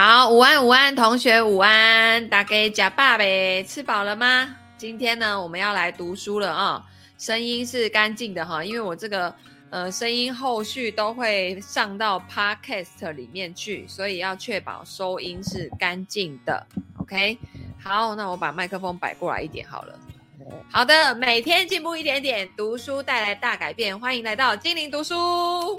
好，午安午安，同学午安，打给假爸呗？吃饱了吗？今天呢，我们要来读书了啊、哦，声音是干净的哈，因为我这个呃声音后续都会上到 Podcast 里面去，所以要确保收音是干净的。OK，好，那我把麦克风摆过来一点好了。好的，每天进步一点点，读书带来大改变，欢迎来到精灵读书。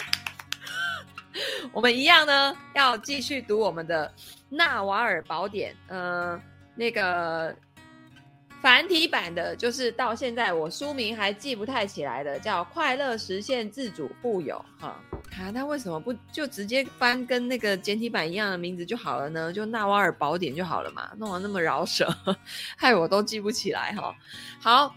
我们一样呢，要继续读我们的《纳瓦尔宝典》。呃，那个繁体版的，就是到现在我书名还记不太起来的，叫《快乐实现自主富有》哈。啊，那为什么不就直接翻跟那个简体版一样的名字就好了呢？就《纳瓦尔宝典》就好了嘛，弄得那么饶舌，害我都记不起来哈。好，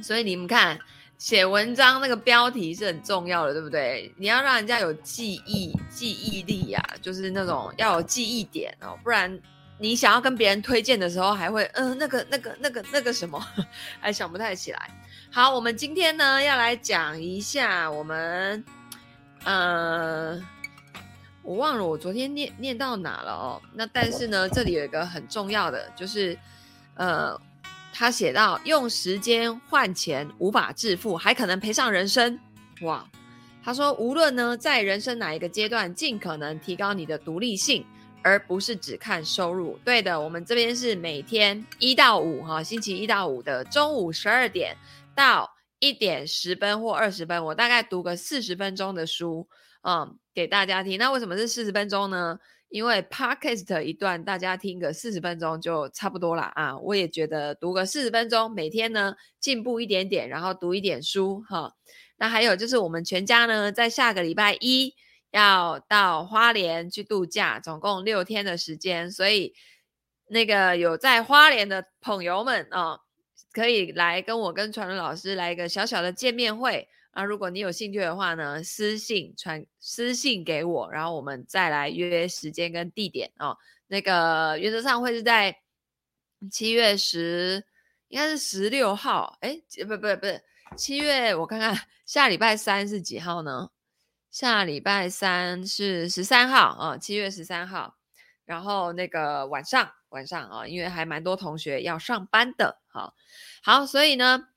所以你们看。写文章那个标题是很重要的，对不对？你要让人家有记忆记忆力呀、就是那种要有记忆点哦，不然你想要跟别人推荐的时候，还会嗯、那个那个那个那个什么，还想不太起来。好，我们今天呢要来讲一下我们，呃，我忘了我昨天念念到哪了哦。那但是呢，这里有一个很重要的，就是呃。他写到：用时间换钱无法致富，还可能赔上人生。哇！他说，无论呢在人生哪一个阶段，尽可能提高你的独立性，而不是只看收入。对的，我们这边是每天一到五哈，星期一到五的中午十二点到一点十分或二十分，我大概读个四十分钟的书，嗯，给大家听。那为什么是四十分钟呢？因为 podcast 一段，大家听个四十分钟就差不多了啊！我也觉得读个四十分钟，每天呢进步一点点，然后读一点书哈。那还有就是我们全家呢，在下个礼拜一要到花莲去度假，总共六天的时间，所以那个有在花莲的朋友们啊，可以来跟我跟传伦老师来一个小小的见面会。那如果你有兴趣的话呢，私信传私信给我，然后我们再来约时间跟地点哦。那个原则上会是在七月十，应该是十六号。哎，不不不是七月，我看看下礼拜三是几号呢？下礼拜三是十三号啊，七月十三号。然后那个晚上晚上啊，因为还蛮多同学要上班的。好，好，所以呢。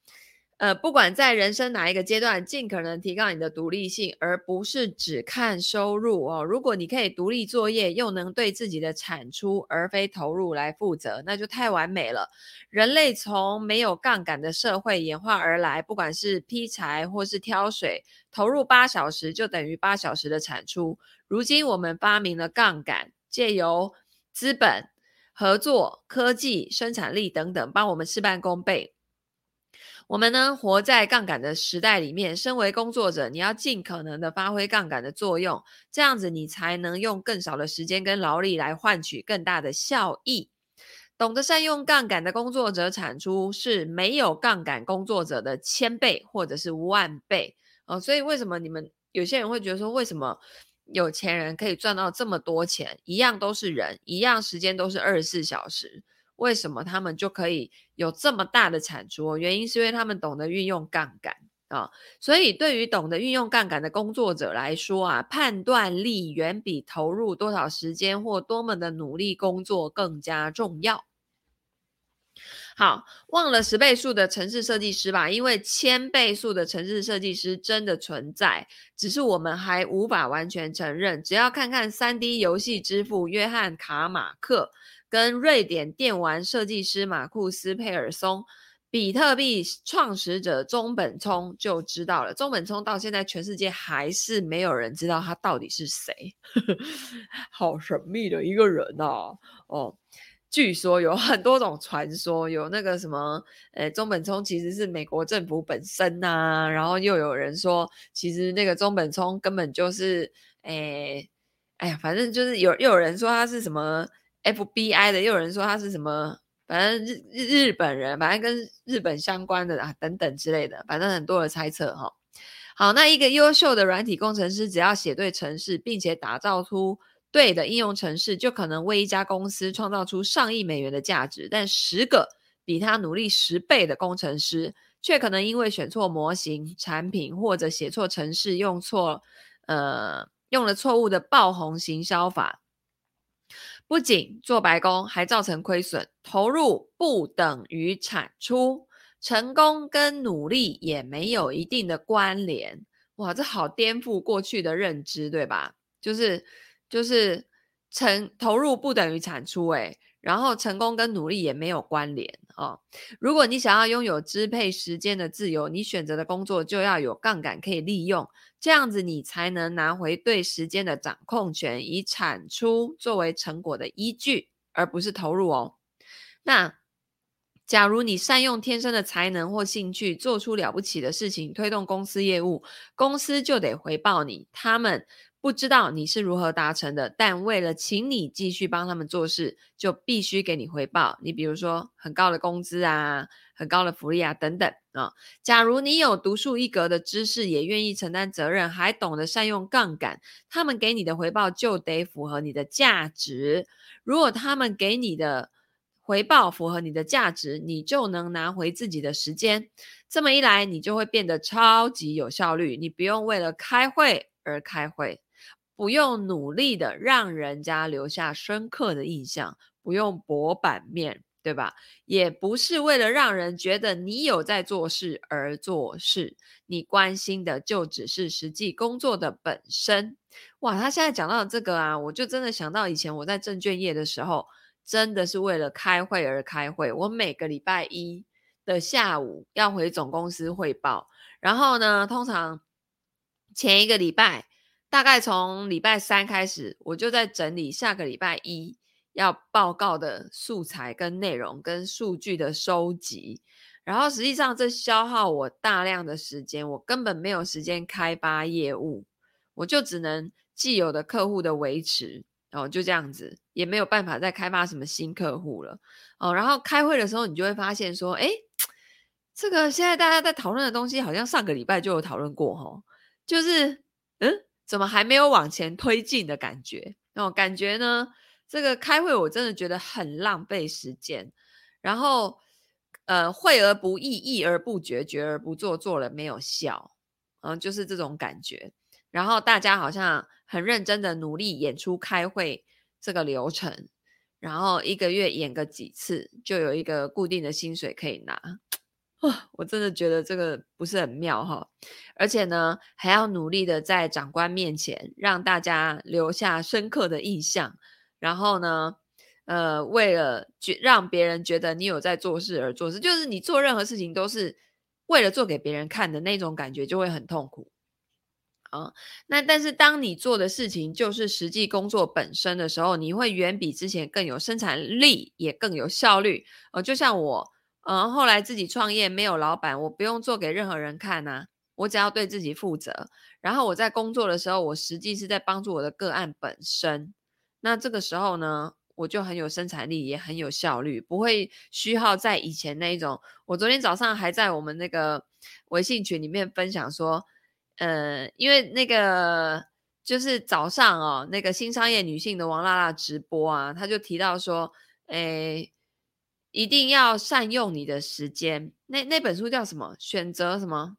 呃，不管在人生哪一个阶段，尽可能提高你的独立性，而不是只看收入哦。如果你可以独立作业，又能对自己的产出而非投入来负责，那就太完美了。人类从没有杠杆的社会演化而来，不管是劈柴或是挑水，投入八小时就等于八小时的产出。如今我们发明了杠杆，借由资本、合作、科技、生产力等等，帮我们事半功倍。我们呢，活在杠杆的时代里面。身为工作者，你要尽可能的发挥杠杆的作用，这样子你才能用更少的时间跟劳力来换取更大的效益。懂得善用杠杆的工作者，产出是没有杠杆工作者的千倍或者是万倍哦。所以为什么你们有些人会觉得说，为什么有钱人可以赚到这么多钱？一样都是人，一样时间都是二十四小时。为什么他们就可以有这么大的产出？原因是因为他们懂得运用杠杆啊。所以对于懂得运用杠杆的工作者来说啊，判断力远比投入多少时间或多么的努力工作更加重要。好，忘了十倍数的城市设计师吧，因为千倍数的城市设计师真的存在，只是我们还无法完全承认。只要看看三 D 游戏之父约翰卡马克。跟瑞典电玩设计师马库斯·佩尔松、比特币创始者中本聪就知道了。中本聪到现在全世界还是没有人知道他到底是谁，好神秘的一个人啊！哦，据说有很多种传说，有那个什么，诶，中本聪其实是美国政府本身呐、啊，然后又有人说，其实那个中本聪根本就是，诶，哎呀，反正就是有又有人说他是什么。FBI 的，又有人说他是什么，反正日日本人，反正跟日本相关的啊，等等之类的，反正很多的猜测哈。好，那一个优秀的软体工程师，只要写对程式，并且打造出对的应用程式，就可能为一家公司创造出上亿美元的价值。但十个比他努力十倍的工程师，却可能因为选错模型、产品或者写错程式，用错呃用了错误的爆红行销法。不仅做白工，还造成亏损。投入不等于产出，成功跟努力也没有一定的关联。哇，这好颠覆过去的认知，对吧？就是就是成投入不等于产出，诶，然后成功跟努力也没有关联哦。如果你想要拥有支配时间的自由，你选择的工作就要有杠杆可以利用，这样子你才能拿回对时间的掌控权，以产出作为成果的依据，而不是投入哦。那。假如你善用天生的才能或兴趣，做出了不起的事情，推动公司业务，公司就得回报你。他们不知道你是如何达成的，但为了请你继续帮他们做事，就必须给你回报。你比如说很高的工资啊，很高的福利啊，等等啊、假如你有独树一格的知识，也愿意承担责任，还懂得善用杠杆，他们给你的回报就得符合你的价值。如果他们给你的回报符合你的价值，你就能拿回自己的时间。这么一来，你就会变得超级有效率。你不用为了开会而开会，不用努力的让人家留下深刻的印象，不用博版面，对吧？也不是为了让人觉得你有在做事而做事。你关心的就只是实际工作的本身。哇，他现在讲到这个啊，我就真的想到以前我在证券业的时候。真的是为了开会而开会。我每个礼拜一的下午要回总公司汇报，然后呢，通常前一个礼拜，大概从礼拜三开始，我就在整理下个礼拜一要报告的素材跟内容跟数据的收集。然后实际上这消耗我大量的时间，我根本没有时间开发业务，我就只能既有的客户的维持。哦，就这样子，也没有办法再开发什么新客户了。哦，然后开会的时候，你就会发现说，诶，这个现在大家在讨论的东西，好像上个礼拜就有讨论过，哦，就是，嗯，怎么还没有往前推进的感觉？哦，感觉呢，这个开会我真的觉得很浪费时间。然后，呃，会而不议，议而不决，决而不做，做了没有效，嗯，就是这种感觉。然后大家好像很认真的努力演出开会这个流程，然后一个月演个几次，就有一个固定的薪水可以拿。我真的觉得这个不是很妙哈，而且呢，还要努力的在长官面前让大家留下深刻的印象，然后呢，呃，为了觉让别人觉得你有在做事而做事，就是你做任何事情都是为了做给别人看的那种感觉，就会很痛苦。啊，那但是当你做的事情就是实际工作本身的时候，你会远比之前更有生产力，也更有效率。呃，就像我，嗯，后来自己创业没有老板，我不用做给任何人看呐，我只要对自己负责。然后我在工作的时候，我实际是在帮助我的个案本身。那这个时候呢，我就很有生产力，也很有效率，不会虚耗在以前那一种。我昨天早上还在我们那个微信群里面分享说。呃，因为那个就是早上哦，那个新商业女性的王辣辣直播啊，她就提到说，诶，一定要善用你的时间。那那本书叫什么？选择什么？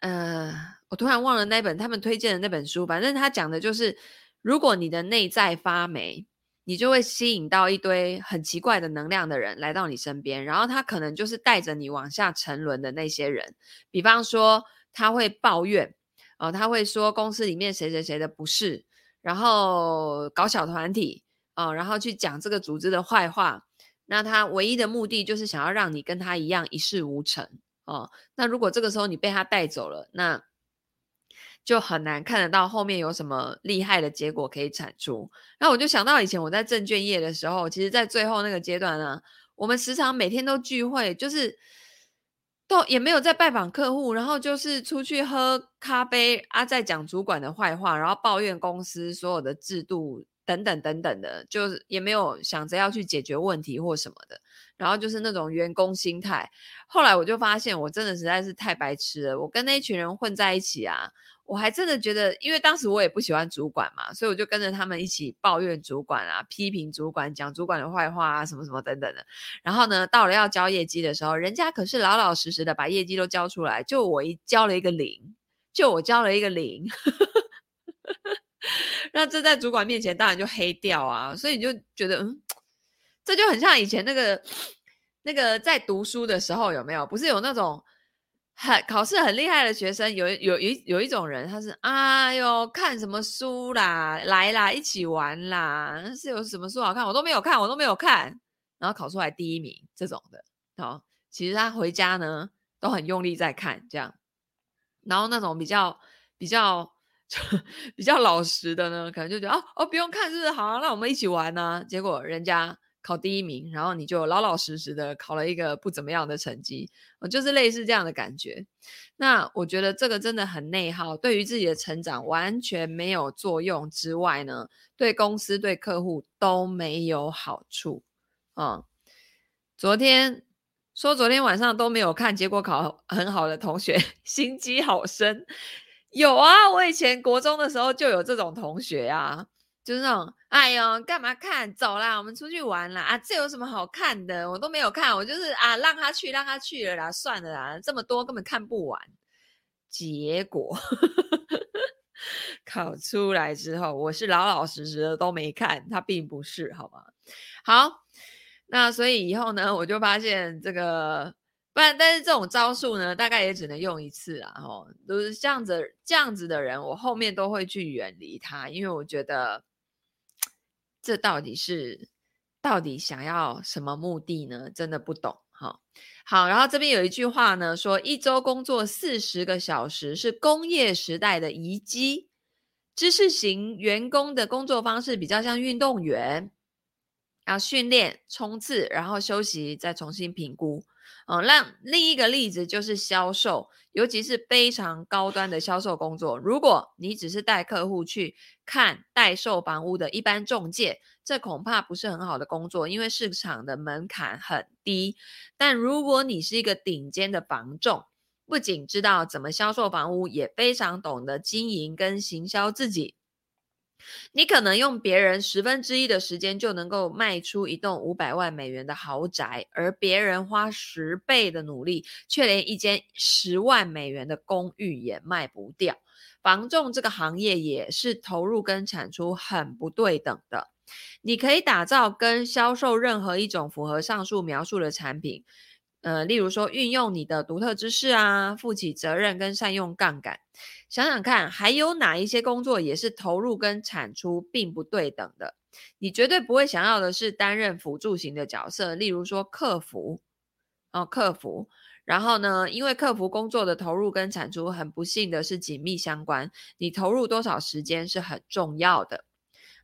呃，我突然忘了那本他们推荐的那本书。反正他讲的就是，如果你的内在发霉，你就会吸引到一堆很奇怪的能量的人来到你身边，然后他可能就是带着你往下沉沦的那些人。比方说。他会抱怨，哦，他会说公司里面谁谁谁的不是，然后搞小团体，哦，然后去讲这个组织的坏话。那他唯一的目的就是想要让你跟他一样一事无成，哦。那如果这个时候你被他带走了，那就很难看得到后面有什么厉害的结果可以产出。那我就想到以前我在证券业的时候，其实在最后那个阶段呢，我们时常每天都聚会，就是。都也没有在拜访客户，然后就是出去喝咖啡啊，在讲主管的坏话，然后抱怨公司所有的制度等等等等的，就是也没有想着要去解决问题或什么的，然后就是那种员工心态。后来我就发现，我真的实在是太白痴了，我跟那一群人混在一起啊。我还真的觉得，因为当时我也不喜欢主管嘛，所以我就跟着他们一起抱怨主管啊，批评主管，讲主管的坏话啊，什么什么等等的。然后呢，到了要交业绩的时候，人家可是老老实实的把业绩都交出来，就我一交了一个零，就我交了一个零。那这在主管面前当然就黑掉啊，所以你就觉得，嗯，这就很像以前那个那个在读书的时候有没有？不是有那种很考试很厉害的学生，有有一有一种人，他是哎呦看什么书啦，来啦一起玩啦，是有什么书好看，我都没有看，我都没有看，然后考出来第一名这种的，好，其实他回家呢都很用力在看这样，然后那种比较比较。比较老实的呢，可能就觉得哦哦，不用看，是不是好啊？那我们一起玩呢、结果人家考第一名，然后你就老老实实的考了一个不怎么样的成绩，就是类似这样的感觉。那我觉得这个真的很内耗，对于自己的成长完全没有作用之外呢，对公司对客户都没有好处啊、嗯。昨天说昨天晚上都没有看，结果考很好的同学 心机好深。有啊，我以前国中的时候就有这种同学啊，就是那种，哎呦，干嘛看？走啦，我们出去玩啦！啊，这有什么好看的？我都没有看，我就是啊，让他去，让他去了啦，算了啦，这么多根本看不完。结果 考出来之后，我是老老实实的都没看，他并不是，好吗？好，那所以以后呢，我就发现这个。不然，但是这种招数呢，大概也只能用一次啊！吼，都是这样子，这样子的人，我后面都会去远离他，因为我觉得这到底是到底想要什么目的呢？真的不懂。哈，好，然后这边有一句话呢，说一周工作四十个小时是工业时代的遗迹，知识型员工的工作方式比较像运动员，要训练、冲刺，然后休息，再重新评估。嗯，那另一个例子就是销售，尤其是非常高端的销售工作。如果你只是带客户去看代售房屋的一般中介，这恐怕不是很好的工作，因为市场的门槛很低。但如果你是一个顶尖的房仲，不仅知道怎么销售房屋，也非常懂得经营跟行销自己。你可能用别人十分之一的时间就能够卖出一栋五百万美元的豪宅，而别人花十倍的努力，却连一间十万美元的公寓也卖不掉。房仲这个行业也是投入跟产出很不对等的。你可以打造跟销售任何一种符合上述描述的产品。呃，例如说，运用你的独特知识啊，负起责任跟善用杠杆。想想看，还有哪一些工作也是投入跟产出并不对等的？你绝对不会想要的是担任辅助型的角色，例如说客服哦，客服。然后呢，因为客服工作的投入跟产出很不幸的是紧密相关，你投入多少时间是很重要的。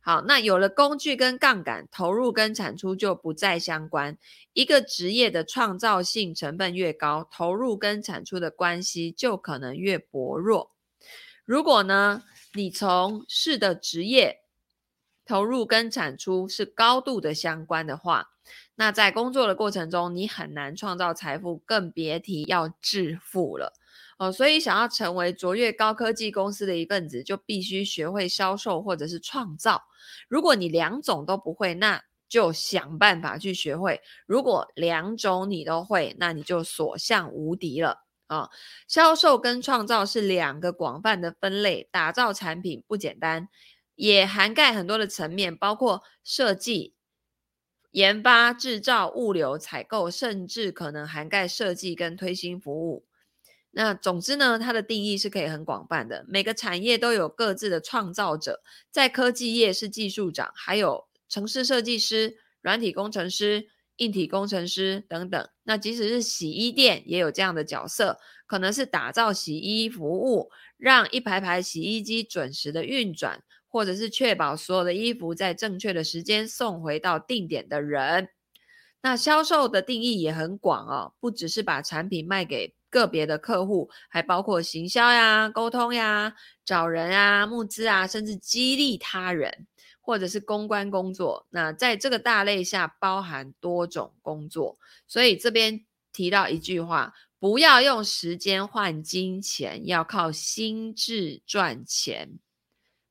好，那有了工具跟杠杆，投入跟产出就不再相关。一个职业的创造性成本越高，投入跟产出的关系就可能越薄弱。如果呢，你从事的职业投入跟产出是高度的相关的话，那在工作的过程中，你很难创造财富，更别提要致富了。哦，所以想要成为卓越高科技公司的一份子，就必须学会销售或者是创造。如果你两种都不会，那就想办法去学会。如果两种你都会，那你就所向无敌了啊！销售跟创造是两个广泛的分类，打造产品不简单，也涵盖很多的层面，包括设计、研发、制造、物流、采购，甚至可能涵盖设计跟推新服务。那总之呢，它的定义是可以很广泛的。每个产业都有各自的创造者，在科技业是技术长，还有城市设计师、软体工程师、硬体工程师等等。那即使是洗衣店也有这样的角色，可能是打造洗衣服务，让一排排洗衣机准时的运转，或者是确保所有的衣服在正确的时间送回到定点的人。那销售的定义也很广哦，不只是把产品卖给个别的客户，还包括行销呀、沟通呀、找人啊、募资啊，甚至激励他人，或者是公关工作。那在这个大类下，包含多种工作。所以这边提到一句话：不要用时间换金钱，要靠心智赚钱。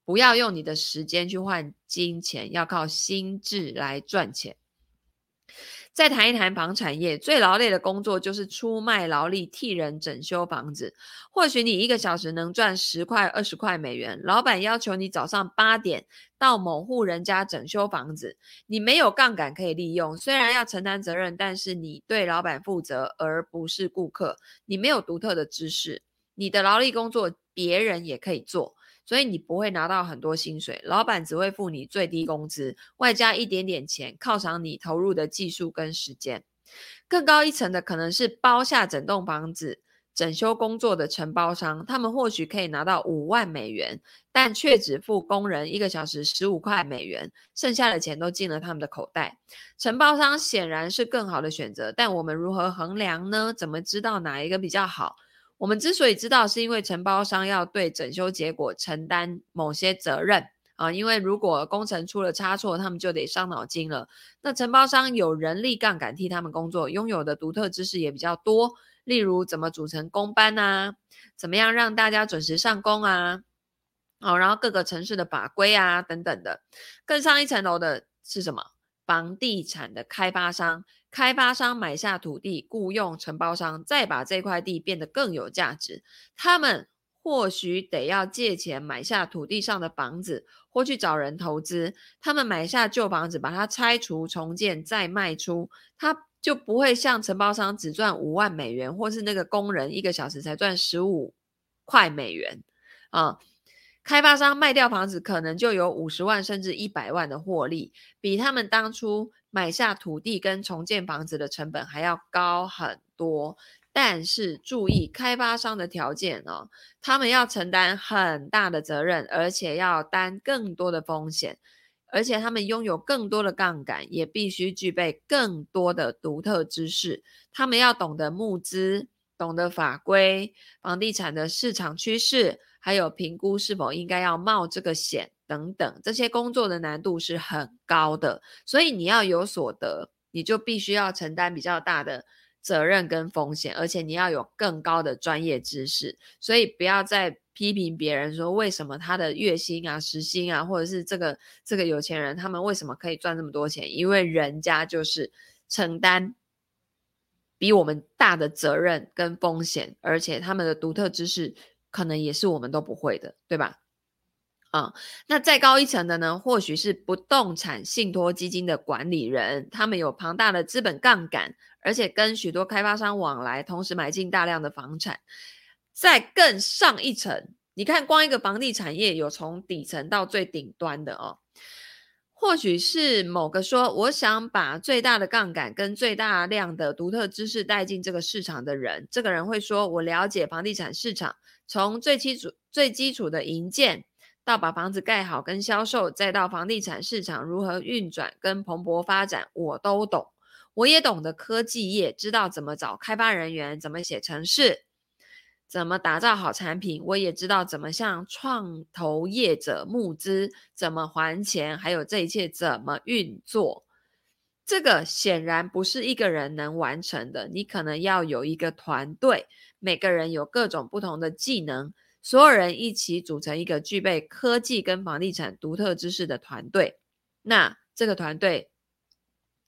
不要用你的时间去换金钱，要靠心智来赚钱。再谈一谈房产业，最劳累的工作就是出卖劳力替人整修房子。或许你一个小时能赚十块、二十块美元，老板要求你早上八点到某户人家整修房子，你没有杠杆可以利用，虽然要承担责任，但是你对老板负责，而不是顾客。你没有独特的知识，你的劳力工作别人也可以做。所以你不会拿到很多薪水，老板只会付你最低工资，外加一点点钱犒赏你投入的技术跟时间。更高一层的可能是包下整栋房子整修工作的承包商，他们或许可以拿到五万美元，但却只付工人一个小时十五块美元，剩下的钱都进了他们的口袋。承包商显然是更好的选择，但我们如何衡量呢？怎么知道哪一个比较好？我们之所以知道，是因为承包商要对整修结果承担某些责任啊。因为如果工程出了差错，他们就得伤脑筋了。那承包商有人力杠杆替他们工作，拥有的独特知识也比较多，例如怎么组成工班啊，怎么样让大家准时上工啊，哦，然后各个城市的法规啊等等的。更上一层楼的是什么？房地产的开发商。开发商买下土地，雇佣承包商，再把这块地变得更有价值。他们或许得要借钱买下土地上的房子，或去找人投资。他们买下旧房子，把它拆除、重建，再卖出，他就不会像承包商只赚五万美元，或是那个工人一个小时才赚十五块美元啊。开发商卖掉房子，可能就有五十万甚至一百万的获利，比他们当初。买下土地跟重建房子的成本还要高很多，但是注意开发商的条件哦，他们要承担很大的责任，而且要担更多的风险，而且他们拥有更多的杠杆，也必须具备更多的独特知识。他们要懂得募资，懂得法规、房地产的市场趋势，还有评估是否应该要冒这个险。等等，这些工作的难度是很高的，所以你要有所得，你就必须要承担比较大的责任跟风险，而且你要有更高的专业知识。所以不要再批评别人说为什么他的月薪啊、时薪啊，或者是这个这个有钱人他们为什么可以赚这么多钱？因为人家就是承担比我们大的责任跟风险，而且他们的独特知识可能也是我们都不会的，对吧？啊、那再高一层的呢？或许是不动产信托基金的管理人，他们有庞大的资本杠杆，而且跟许多开发商往来，同时买进大量的房产。再更上一层，你看，光一个房地产业有从底层到最顶端的哦。或许是某个说，我想把最大的杠杆跟最大量的独特知识带进这个市场的人，这个人会说，我了解房地产市场，从最基础、最基础的营建。到把房子盖好跟销售，再到房地产市场如何运转跟蓬勃发展，我都懂。我也懂得科技业，知道怎么找开发人员，怎么写程式，怎么打造好产品。我也知道怎么向创投业者募资，怎么还钱，还有这一切怎么运作。这个显然不是一个人能完成的，你可能要有一个团队，每个人有各种不同的技能。所有人一起组成一个具备科技跟房地产独特知识的团队，那这个团队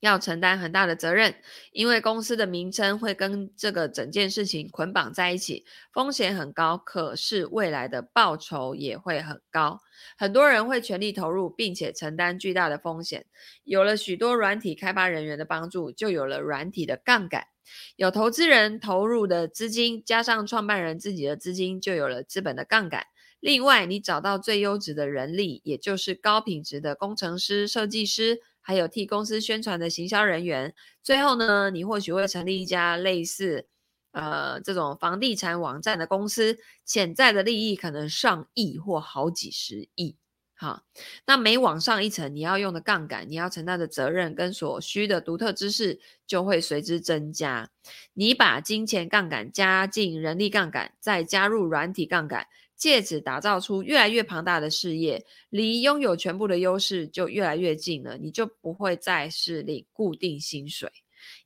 要承担很大的责任，因为公司的名称会跟这个整件事情捆绑在一起，风险很高，可是未来的报酬也会很高。很多人会全力投入，并且承担巨大的风险。有了许多软体开发人员的帮助，就有了软体的杠杆。有投资人投入的资金，加上创办人自己的资金，就有了资本的杠杆。另外，你找到最优质的人力，也就是高品质的工程师、设计师，还有替公司宣传的行销人员。最后呢，你或许会成立一家类似呃这种房地产网站的公司，潜在的利益可能上亿或好几十亿。哈，那每往上一层，你要用的杠杆，你要承担的责任跟所需的独特知识就会随之增加。你把金钱杠杆加进人力杠杆，再加入软体杠杆，借此打造出越来越庞大的事业，离拥有全部的优势就越来越近了。你就不会再是领固定薪水。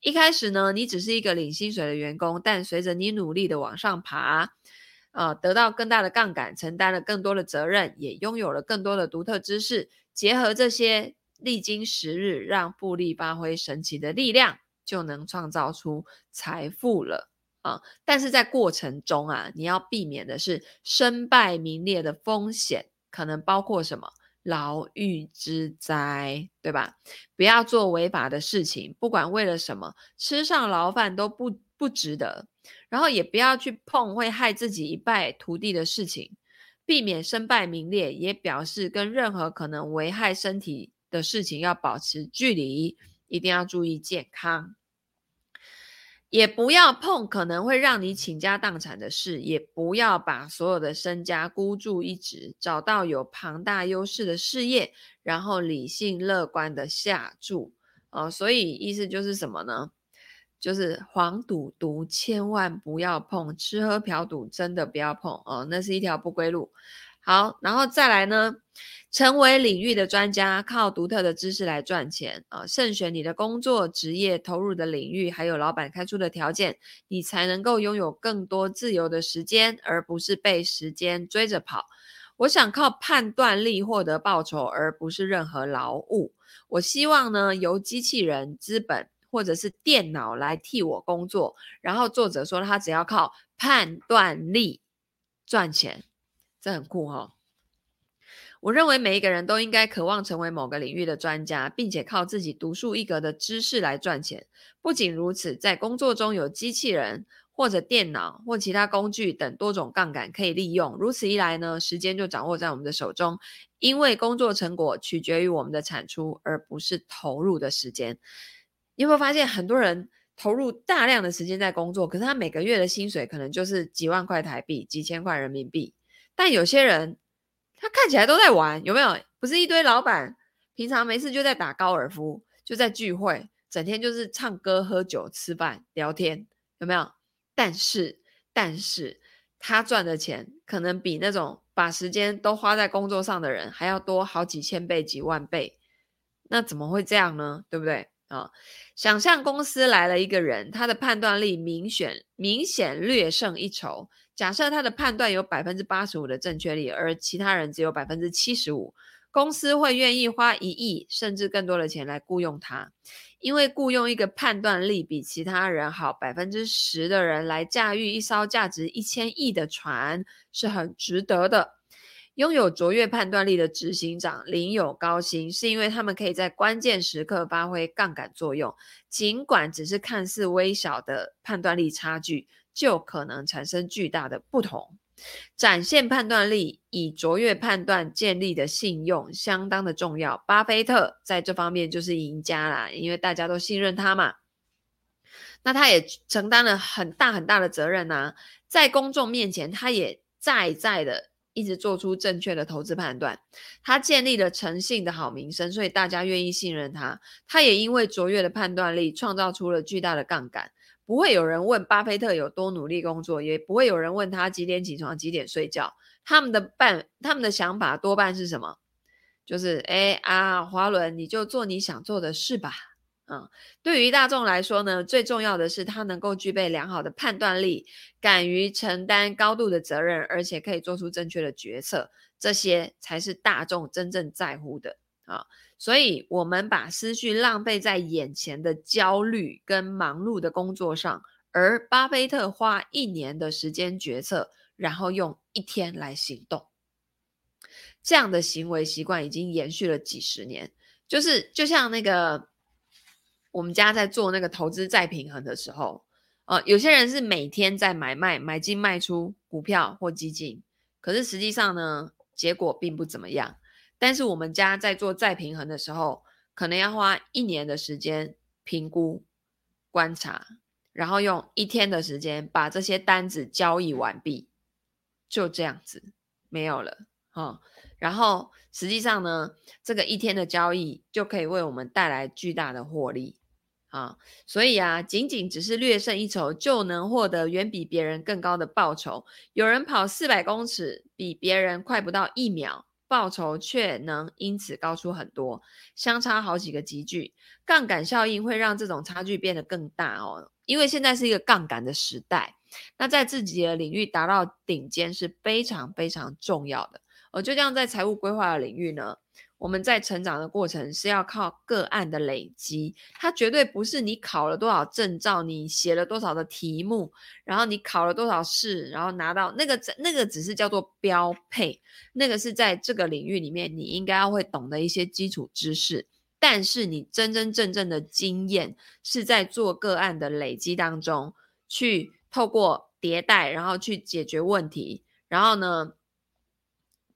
一开始呢，你只是一个领薪水的员工，但随着你努力的往上爬。啊，得到更大的杠杆，承担了更多的责任，也拥有了更多的独特知识。结合这些，历经时日，让复利发挥神奇的力量。就能创造出财富了啊！但是在过程中啊，你要避免的是身败名裂的风险，可能包括什么？牢狱之灾，对吧？不要做违法的事情，不管为了什么，吃上牢饭都不不值得。然后也不要去碰会害自己一败涂地的事情，避免身败名裂，也表示跟任何可能危害身体的事情要保持距离，一定要注意健康。也不要碰可能会让你倾家荡产的事，也不要把所有的身家孤注一掷，找到有庞大优势的事业，然后理性乐观的下注。哦，所以意思就是什么呢？就是黄赌毒千万不要碰，吃喝嫖赌真的不要碰哦，那是一条不归路。好，然后再来呢，成为领域的专家，靠独特的知识来赚钱啊！慎选你的工作、职业、投入的领域，还有老板开出的条件，你才能够拥有更多自由的时间，而不是被时间追着跑。我想靠判断力获得报酬，而不是任何劳务。我希望呢，由机器人、资本或者是电脑来替我工作。然后作者说，他只要靠判断力赚钱。这很酷哈、哦！我认为每一个人都应该渴望成为某个领域的专家，并且靠自己独树一格的知识来赚钱。不仅如此，在工作中有机器人或者电脑或其他工具等多种杠杆可以利用。如此一来呢，时间就掌握在我们的手中，因为工作成果取决于我们的产出，而不是投入的时间。你有没有发现，很多人投入大量的时间在工作，可是他每个月的薪水可能就是几万块台币、几千块人民币。但有些人，他看起来都在玩，有没有？不是一堆老板，平常没事就在打高尔夫，就在聚会，整天就是唱歌、喝酒、吃饭、聊天，有没有？但是，但是他赚的钱可能比那种把时间都花在工作上的人还要多好几千倍、几万倍。那怎么会这样呢？对不对？啊、想象公司来了一个人，他的判断力明显明显略胜一筹。假设他的判断有百分之八十五的正确率，而其他人只有百分之七十五，公司会愿意花一亿甚至更多的钱来雇佣他，因为雇佣一个判断力比其他人好百分之十的人来驾驭一艘价值一千亿的船是很值得的。拥有卓越判断力的执行长领有高薪，是因为他们可以在关键时刻发挥杠杆作用，尽管只是看似微小的判断力差距。就可能产生巨大的不同。展现判断力，以卓越判断建立的信用相当的重要。巴菲特在这方面就是赢家啦，因为大家都信任他嘛。那他也承担了很大很大的责任呐、在公众面前，他也在在的一直做出正确的投资判断。他建立了诚信的好名声，所以大家愿意信任他。他也因为卓越的判断力，创造出了巨大的杠杆。不会有人问巴菲特有多努力工作，也不会有人问他几点起床、几点睡觉。他们的办，他们的想法多半是什么？就是哎啊，华伦，你就做你想做的事吧。嗯，对于大众来说呢，最重要的是他能够具备良好的判断力，敢于承担高度的责任，而且可以做出正确的决策。这些才是大众真正在乎的啊。所以，我们把思绪浪费在眼前的焦虑跟忙碌的工作上，而巴菲特花一年的时间决策，然后用一天来行动。这样的行为习惯已经延续了几十年。就是就像那个我们家在做那个投资再平衡的时候，呃，有些人是每天在买卖、买进卖出股票或基金，可是实际上呢，结果并不怎么样。但是我们家在做再平衡的时候，可能要花一年的时间评估、观察，然后用一天的时间把这些单子交易完毕，就这样子没有了哈、哦。然后实际上呢，这个一天的交易就可以为我们带来巨大的获利啊、所以啊，仅仅只是略胜一筹就能获得远比别人更高的报酬。有人跑四百公尺比别人快不到一秒。报酬却能因此高出很多，相差好几个级距。杠杆效应会让这种差距变得更大哦，因为现在是一个杠杆的时代。那在自己的领域达到顶尖是非常非常重要的。而，就像在财务规划的领域呢，我们在成长的过程是要靠个案的累积，它绝对不是你考了多少证照，你写了多少的题目，然后你考了多少试，然后拿到那个那个只是叫做标配，那个是在这个领域里面你应该要会懂的一些基础知识，但是你真真正正的经验是在做个案的累积当中，去透过迭代，然后去解决问题，然后呢，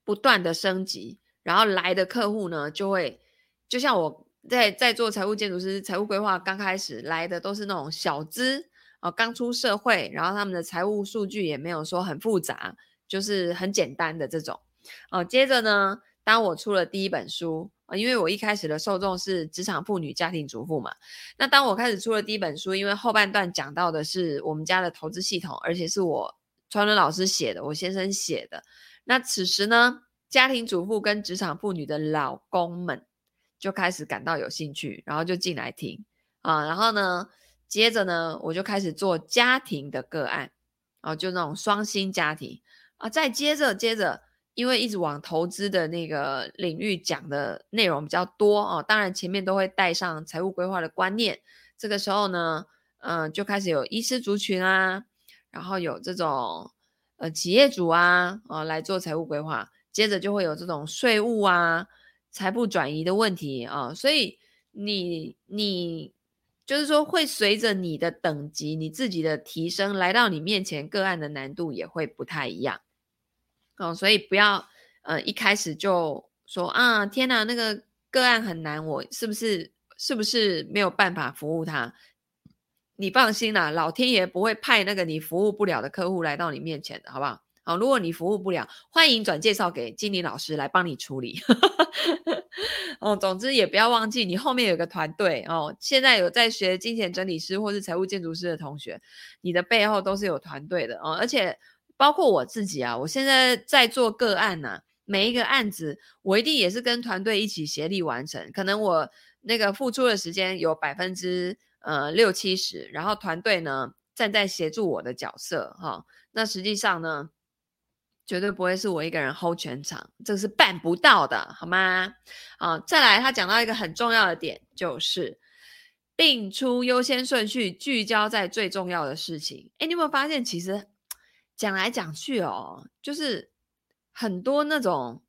不断的升级。然后来的客户呢，就会就像我在在做财务建筑师、财务规划刚开始来的都是那种小资啊，刚出社会，然后他们的财务数据也没有说很复杂，就是很简单的这种。哦，接着呢，当我出了第一本书啊，因为我一开始的受众是职场妇女、家庭主妇嘛，那当我开始出了第一本书，因为后半段讲到的是我们家的投资系统，而且是我川伦老师写的，我先生写的，那此时呢，家庭主妇跟职场妇女的老公们就开始感到有兴趣，然后就进来听啊，然后呢，接着呢，我就开始做家庭的个案，啊，就那种双薪家庭啊，再接着接着，因为一直往投资的那个领域讲的内容比较多哦，当然前面都会带上财务规划的观念，这个时候呢，嗯，就开始有医师族群啊，然后有这种呃企业主啊，啊来做财务规划。接着就会有这种税务啊、财富转移的问题啊，所以你你就是说会随着你的等级、你自己的提升来到你面前，个案的难度也会不太一样哦，所以不要呃一开始就说啊，天哪，那个个案很难，我是不是是不是没有办法服务他？你放心啦，老天爷不会派那个你服务不了的客户来到你面前的，好不好？好，如果你服务不了，欢迎转介绍给经理老师来帮你处理。哦，总之也不要忘记，你后面有个团队哦。现在有在学金钱整理师或是财务建筑师的同学，你的背后都是有团队的哦。而且包括我自己啊，我现在在做个案呢、啊，每一个案子我一定也是跟团队一起协力完成。可能我那个付出的时间有百分之呃六七十，然后团队呢站在协助我的角色哈、那实际上呢？绝对不会是我一个人 hold 全场，这是办不到的，好吗？啊，再来，他讲到一个很重要的点，就是定出优先顺序，聚焦在最重要的事情。诶，你有没有发现，其实讲来讲去哦，就是很多那种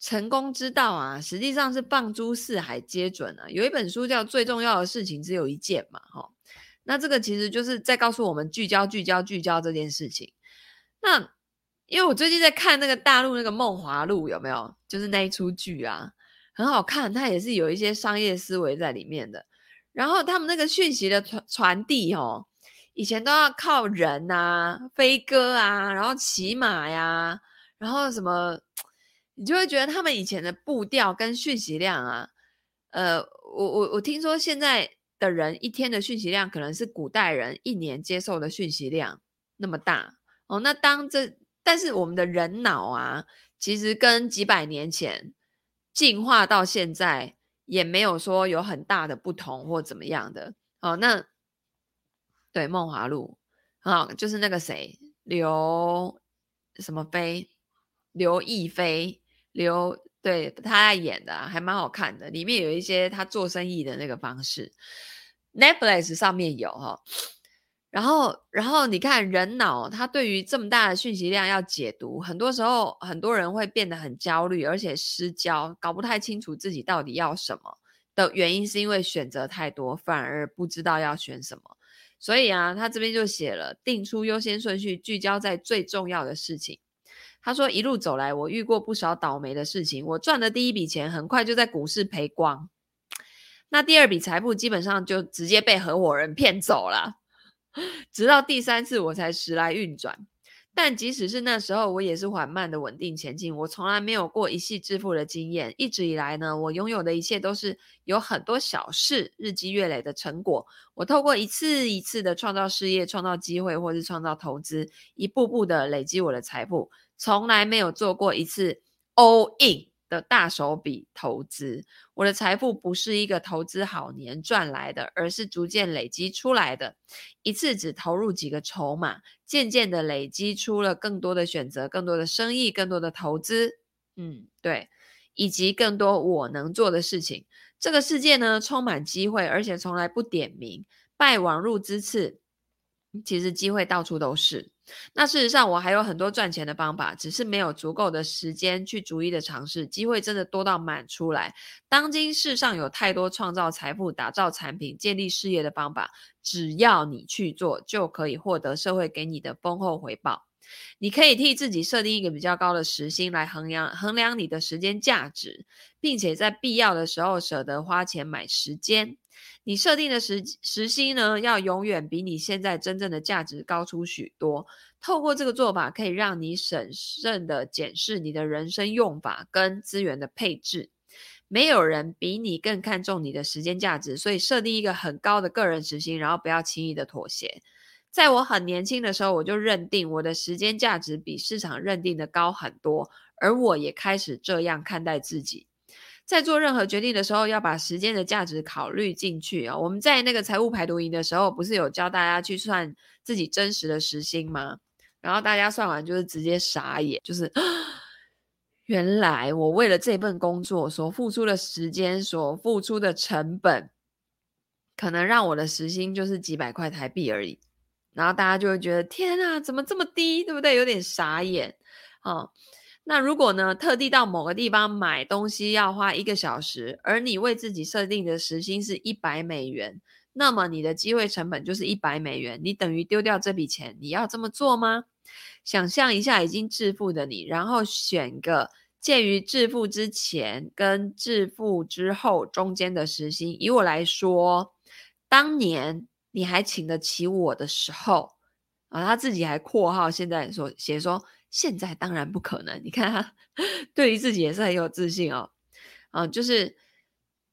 成功之道啊，实际上是放诸四海皆准啊。有一本书叫《最重要的事情只有一件》嘛，哈，那这个其实就是在告诉我们聚焦、聚焦、聚焦这件事情。那因为我最近在看那个大陆那个《梦华录》，有没有？就是那一出剧啊，很好看，它也是有一些商业思维在里面的。然后他们那个讯息的传传递哦，以前都要靠人啊、飞鸽啊，然后骑马呀，然后什么，你就会觉得他们以前的步调跟讯息量啊，呃，我我我听说现在的人一天的讯息量可能是古代人一年接受的讯息量那么大哦。那当这但是我们的人脑啊，其实跟几百年前进化到现在也没有说有很大的不同或怎么样的。哦，那对《梦华录》啊，就是那个谁刘什么飞，刘亦菲，刘对他在演的，还蛮好看的，里面有一些他做生意的那个方式，Netflix 上面有哈。然后，然后你看人脑，它对于这么大的讯息量要解读，很多时候很多人会变得很焦虑，而且失焦，搞不太清楚自己到底要什么的原因，是因为选择太多，反而不知道要选什么。所以啊，他这边就写了，定出优先顺序，聚焦在最重要的事情。他说，一路走来，我遇过不少倒霉的事情。我赚的第一笔钱，很快就在股市赔光，那第二笔财富基本上就直接被合伙人骗走了。直到第三次我才时来运转，但即使是那时候，我也是缓慢的稳定前进。我从来没有过一夕致富的经验，一直以来呢，我拥有的一切都是有很多小事日积月累的成果。我透过一次一次的创造事业、创造机会，或是创造投资，一步步的累积我的财富，从来没有做过一次 all in。的大手笔投资，我的财富不是一个投资好年赚来的，而是逐渐累积出来的。一次只投入几个筹码，渐渐的累积出了更多的选择，更多的生意，更多的投资。嗯，对，以及更多我能做的事情。这个世界呢，充满机会，而且从来不点名。拜网入之赐，其实机会到处都是。那事实上，我还有很多赚钱的方法，只是没有足够的时间去逐一的尝试。机会真的多到满出来。当今世上有太多创造财富、打造产品、建立事业的方法，只要你去做，就可以获得社会给你的丰厚回报。你可以替自己设定一个比较高的时薪来衡量衡量你的时间价值，并且在必要的时候舍得花钱买时间。你设定的时时薪呢，要永远比你现在真正的价值高出许多。透过这个做法，可以让你审慎地检视你的人生用法跟资源的配置。没有人比你更看重你的时间价值，所以设定一个很高的个人时薪，然后不要轻易的妥协。在我很年轻的时候，我就认定我的时间价值比市场认定的高很多，而我也开始这样看待自己。在做任何决定的时候，要把时间的价值考虑进去啊！我们在那个财务排毒营的时候，不是有教大家去算自己真实的时薪吗？然后大家算完就是直接傻眼，就是 原来我为了这份工作所付出的时间、所付出的成本，可能让我的时薪就是几百块台币而已。然后大家就会觉得天啊，怎么这么低，对不对？有点傻眼。哦，那如果呢，特地到某个地方买东西要花一个小时，而你为自己设定的时薪是一百美元，那么你的机会成本就是一百美元，你等于丢掉这笔钱。你要这么做吗？想象一下已经致富的你，然后选个介于致富之前跟致富之后中间的时薪。以我来说，当年。你还请得起我的时候啊，他自己还括号现在说写说，现在当然不可能。你看他 对于自己也是很有自信哦，啊，就是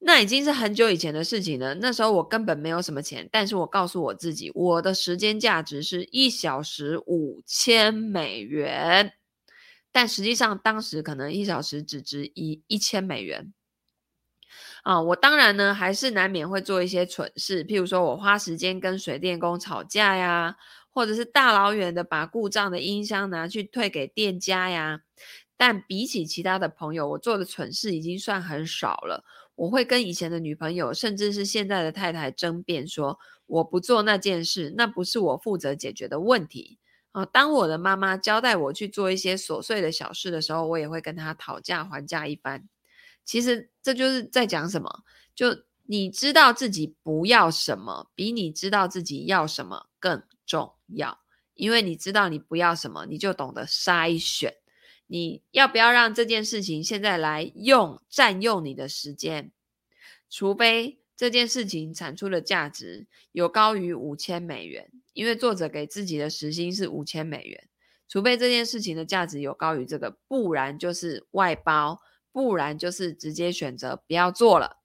那已经是很久以前的事情了。那时候我根本没有什么钱，但是我告诉我自己，我的时间价值是一小时五千美元，但实际上当时可能一小时只值一一千美元。啊，我当然呢，还是难免会做一些蠢事，譬如说我花时间跟水电工吵架呀，或者是大老远的把故障的音箱拿去退给店家呀。但比起其他的朋友，我做的蠢事已经算很少了。我会跟以前的女朋友，甚至是现在的太太争辩说，我不做那件事，那不是我负责解决的问题。啊，当我的妈妈交代我去做一些琐碎的小事的时候，我也会跟她讨价还价一番。其实这就是在讲什么？就你知道自己不要什么，比你知道自己要什么更重要。因为你知道你不要什么，你就懂得筛选。你要不要让这件事情现在来用，占用你的时间？除非这件事情产出的价值有高于五千美元，因为作者给自己的时薪是五千美元。除非这件事情的价值有高于这个，不然就是外包。不然就是直接选择不要做了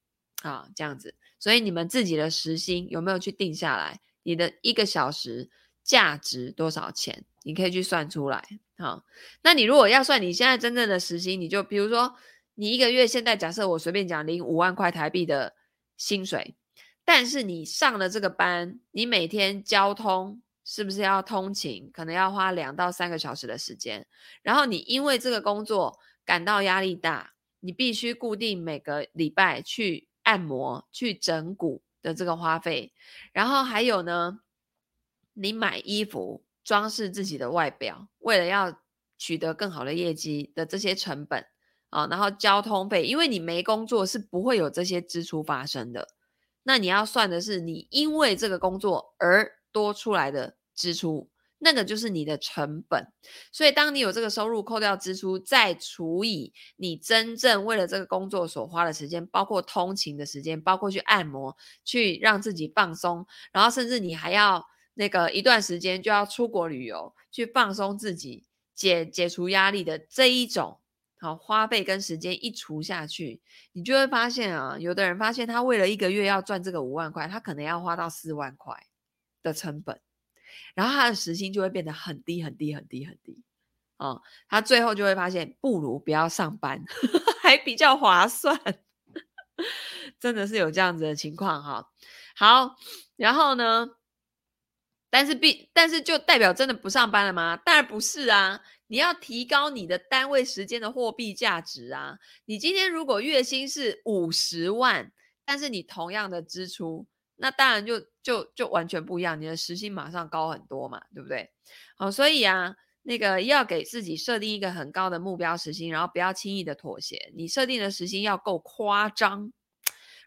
啊，这样子。所以你们自己的时薪有没有去定下来？你的一个小时价值多少钱？你可以去算出来。好，那你如果要算你现在真正的时薪，你就比如说你一个月现在假设我随便讲领五万块台币的薪水，但是你上了这个班，你每天交通是不是要通勤？可能要花两到三个小时的时间，然后你因为这个工作感到压力大。你必须固定每个礼拜去按摩、去整骨的这个花费，然后还有呢，你买衣服装饰自己的外表，为了要取得更好的业绩的这些成本啊，然后交通费，因为你没工作是不会有这些支出发生的，那你要算的是你因为这个工作而多出来的支出。那个就是你的成本，所以当你有这个收入扣掉支出，再除以你真正为了这个工作所花的时间，包括通勤的时间，包括去按摩，去让自己放松，然后甚至你还要那个一段时间就要出国旅游，去放松自己，解解除压力的这一种好花费跟时间一除下去，你就会发现啊，有的人发现他为了一个月要赚这个五万块，他可能要花到四万块的成本。然后他的时薪就会变得很低很低很低很低，哦，他最后就会发现不如不要上班，还比较划算，真的是有这样子的情况哈、好，然后呢，但是必但是就代表真的不上班了吗？当然不是啊，你要提高你的单位时间的货币价值啊！你今天如果月薪是五十万，但是你同样的支出，那当然就就就完全不一样，你的时薪马上高很多嘛，对不对？好，所以啊，那个要给自己设定一个很高的目标时薪，然后不要轻易的妥协。你设定的时薪要够夸张，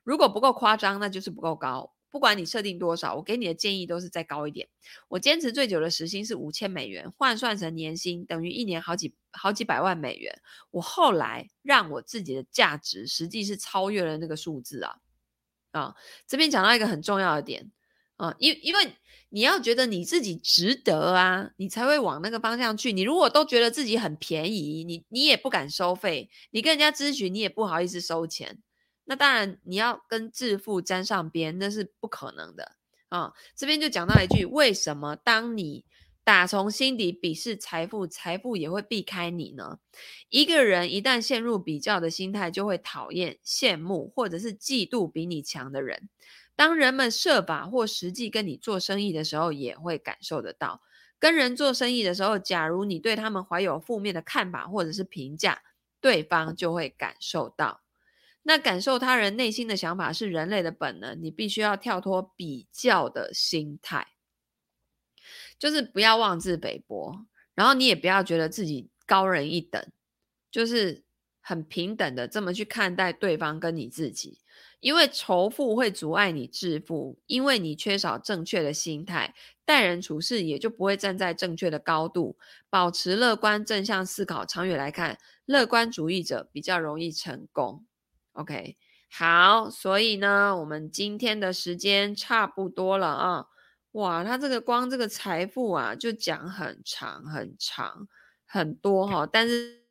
如果不够夸张，那就是不够高。不管你设定多少，我给你的建议都是再高一点。我坚持最久的时薪是五千美元，换算成年薪等于一年好几好几百万美元。我后来让我自己的价值实际是超越了那个数字啊啊！这边讲到一个很重要的点啊，因因为你要觉得你自己值得啊，你才会往那个方向去。你如果都觉得自己很便宜，你你也不敢收费，你跟人家咨询，你也不好意思收钱。那当然，你要跟致富沾上边，那是不可能的啊、这边就讲到一句：为什么当你打从心底鄙视财富，财富也会避开你呢？一个人一旦陷入比较的心态，就会讨厌、羡慕或者是嫉妒比你强的人。当人们设法或实际跟你做生意的时候，也会感受得到。跟人做生意的时候，假如你对他们怀有负面的看法或者是评价，对方就会感受到。那感受他人内心的想法是人类的本能，你必须要跳脱比较的心态，就是不要妄自菲薄，然后你也不要觉得自己高人一等，就是很平等的这么去看待对方跟你自己，因为仇富会阻碍你致富，因为你缺少正确的心态，待人处事也就不会站在正确的高度，保持乐观正向思考，长远来看，乐观主义者比较容易成功。OK，好，所以呢，我们今天的时间差不多了啊。哇，他这个光这个财富啊，就讲很长很长很多哈。但是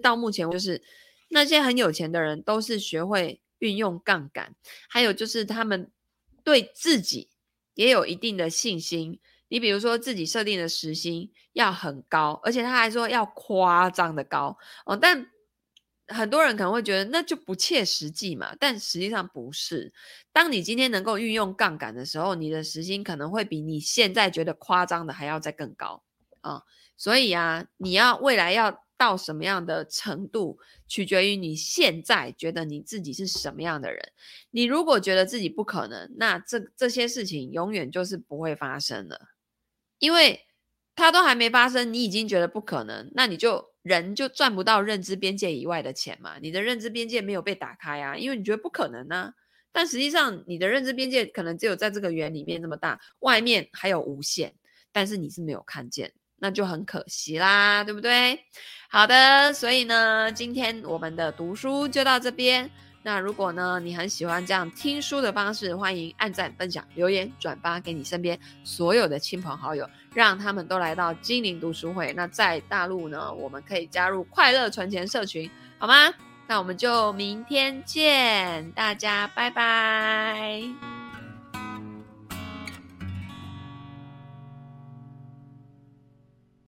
到目前就是那些很有钱的人都是学会运用杠杆，还有就是他们对自己也有一定的信心。你比如说自己设定的时薪要很高，而且他还说要夸张的高哦，但。很多人可能会觉得那就不切实际嘛，但实际上不是。当你今天能够运用杠杆的时候，你的时薪可能会比你现在觉得夸张的还要再更高啊、所以啊，你要未来要到什么样的程度，取决于你现在觉得你自己是什么样的人。你如果觉得自己不可能，那这这些事情永远就是不会发生的，因为它都还没发生，你已经觉得不可能，那你就。人就赚不到认知边界以外的钱嘛，你的认知边界没有被打开啊，因为你觉得不可能啊。但实际上，你的认知边界可能只有在这个圆里面那么大，外面还有无限，但是你是没有看见，那就很可惜啦，对不对？好的，所以呢，今天我们的读书就到这边。那如果呢，你很喜欢这样听书的方式，欢迎按赞、分享、留言、转发给你身边所有的亲朋好友，让他们都来到精灵读书会。那在大陆呢，我们可以加入快乐存钱社群，好吗？那我们就明天见，大家拜拜。